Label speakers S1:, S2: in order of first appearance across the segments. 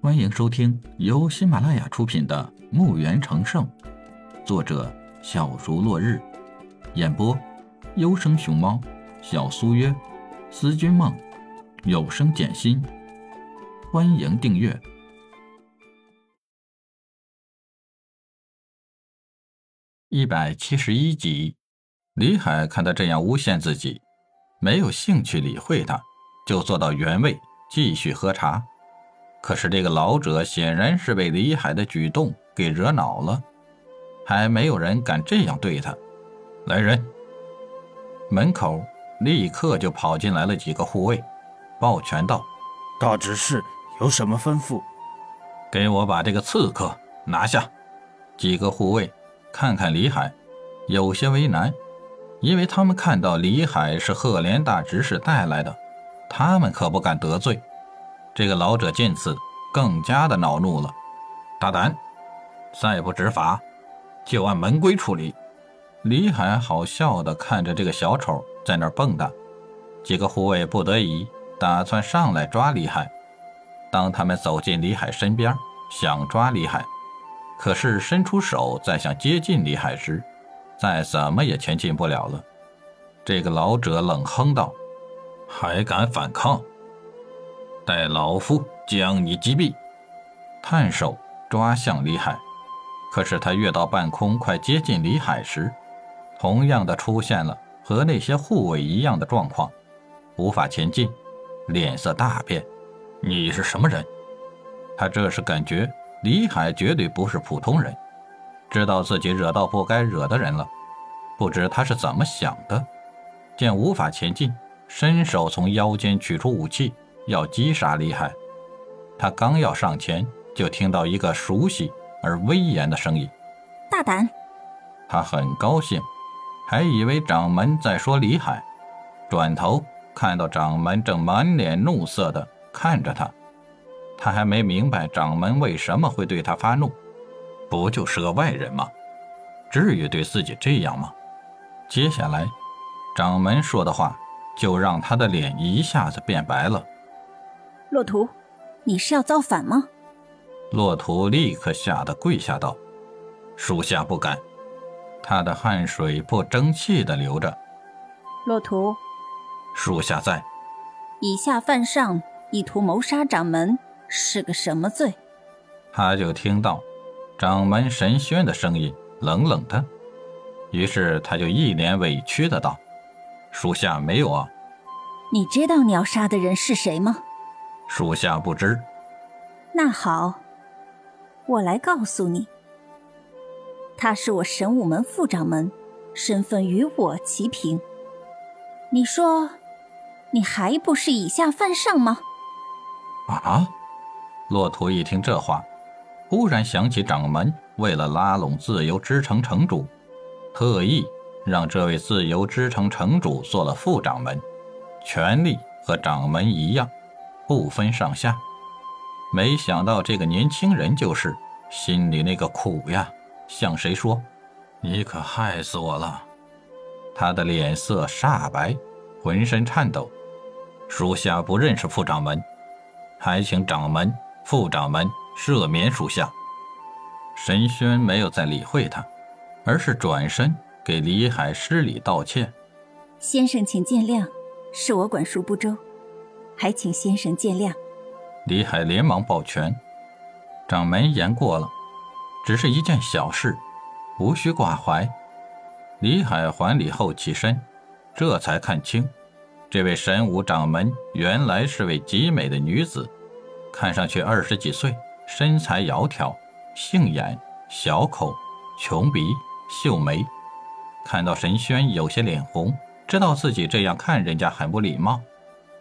S1: 欢迎收听由喜马拉雅出品的《墓园成圣》，作者小竹落日，演播优生熊猫、小苏约、思君梦、有声简心。欢迎订阅一百七十一集。李海看他这样诬陷自己，没有兴趣理会他，就坐到原位继续喝茶。可是这个老者显然是被李海的举动给惹恼了，还没有人敢这样对他。来人！门口立刻就跑进来了几个护卫，抱拳道：“
S2: 大执事有什么吩咐？
S1: 给我把这个刺客拿下！”几个护卫看看李海，有些为难。因为他们看到李海是赫连大执事带来的，他们可不敢得罪。这个老者见此，更加的恼怒了。大胆！再不执法，就按门规处理。李海好笑的看着这个小丑在那儿蹦跶，几个护卫不得已打算上来抓李海。当他们走进李海身边，想抓李海，可是伸出手再想接近李海时，再怎么也前进不了了。这个老者冷哼道：“还敢反抗？待老夫将你击毙！”探手抓向李海，可是他跃到半空，快接近李海时，同样的出现了和那些护卫一样的状况，无法前进，脸色大变。你是什么人？他这时感觉李海绝对不是普通人。知道自己惹到不该惹的人了，不知他是怎么想的。见无法前进，伸手从腰间取出武器，要击杀李海。他刚要上前，就听到一个熟悉而威严的声音：“
S3: 大胆！”
S1: 他很高兴，还以为掌门在说李海，转头看到掌门正满脸怒色的看着他，他还没明白掌门为什么会对他发怒。不就是个外人吗？至于对自己这样吗？接下来，掌门说的话就让他的脸一下子变白了。
S3: 骆图，你是要造反吗？
S1: 骆图立刻吓得跪下道：“属下不敢。”他的汗水不争气的流着。
S3: 骆图，
S1: 属下在。
S3: 以下犯上，意图谋杀掌门，是个什么罪？
S1: 他就听到。掌门神轩的声音冷冷的，于是他就一脸委屈的道：“属下没有啊。”“
S3: 你知道你要杀的人是谁吗？”“
S1: 属下不知。”“
S3: 那好，我来告诉你，他是我神武门副掌门，身份与我齐平。你说，你还不是以下犯上吗？”
S1: 啊！骆驼一听这话。忽然想起掌门为了拉拢自由之城城主，特意让这位自由之城城主做了副掌门，权力和掌门一样，不分上下。没想到这个年轻人就是心里那个苦呀，向谁说？你可害死我了！他的脸色煞白，浑身颤抖。属下不认识副掌门，还请掌门、副掌门。赦免属下。神轩没有再理会他，而是转身给李海施礼道歉：“
S3: 先生，请见谅，是我管束不周，还请先生见谅。”
S1: 李海连忙抱拳：“掌门言过了，只是一件小事，无需挂怀。”李海还礼后起身，这才看清，这位神武掌门原来是位极美的女子，看上去二十几岁。身材窈窕，杏眼，小口，琼鼻，秀眉。看到神轩有些脸红，知道自己这样看人家很不礼貌，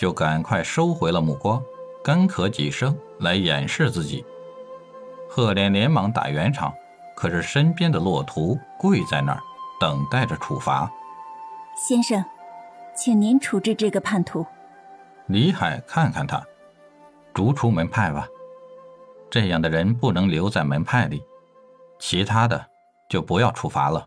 S1: 就赶快收回了目光，干咳几声来掩饰自己。赫连连忙打圆场，可是身边的骆图跪在那儿，等待着处罚。
S3: 先生，请您处置这个叛徒。
S1: 李海看看他，逐出门派吧。这样的人不能留在门派里，其他的就不要处罚了。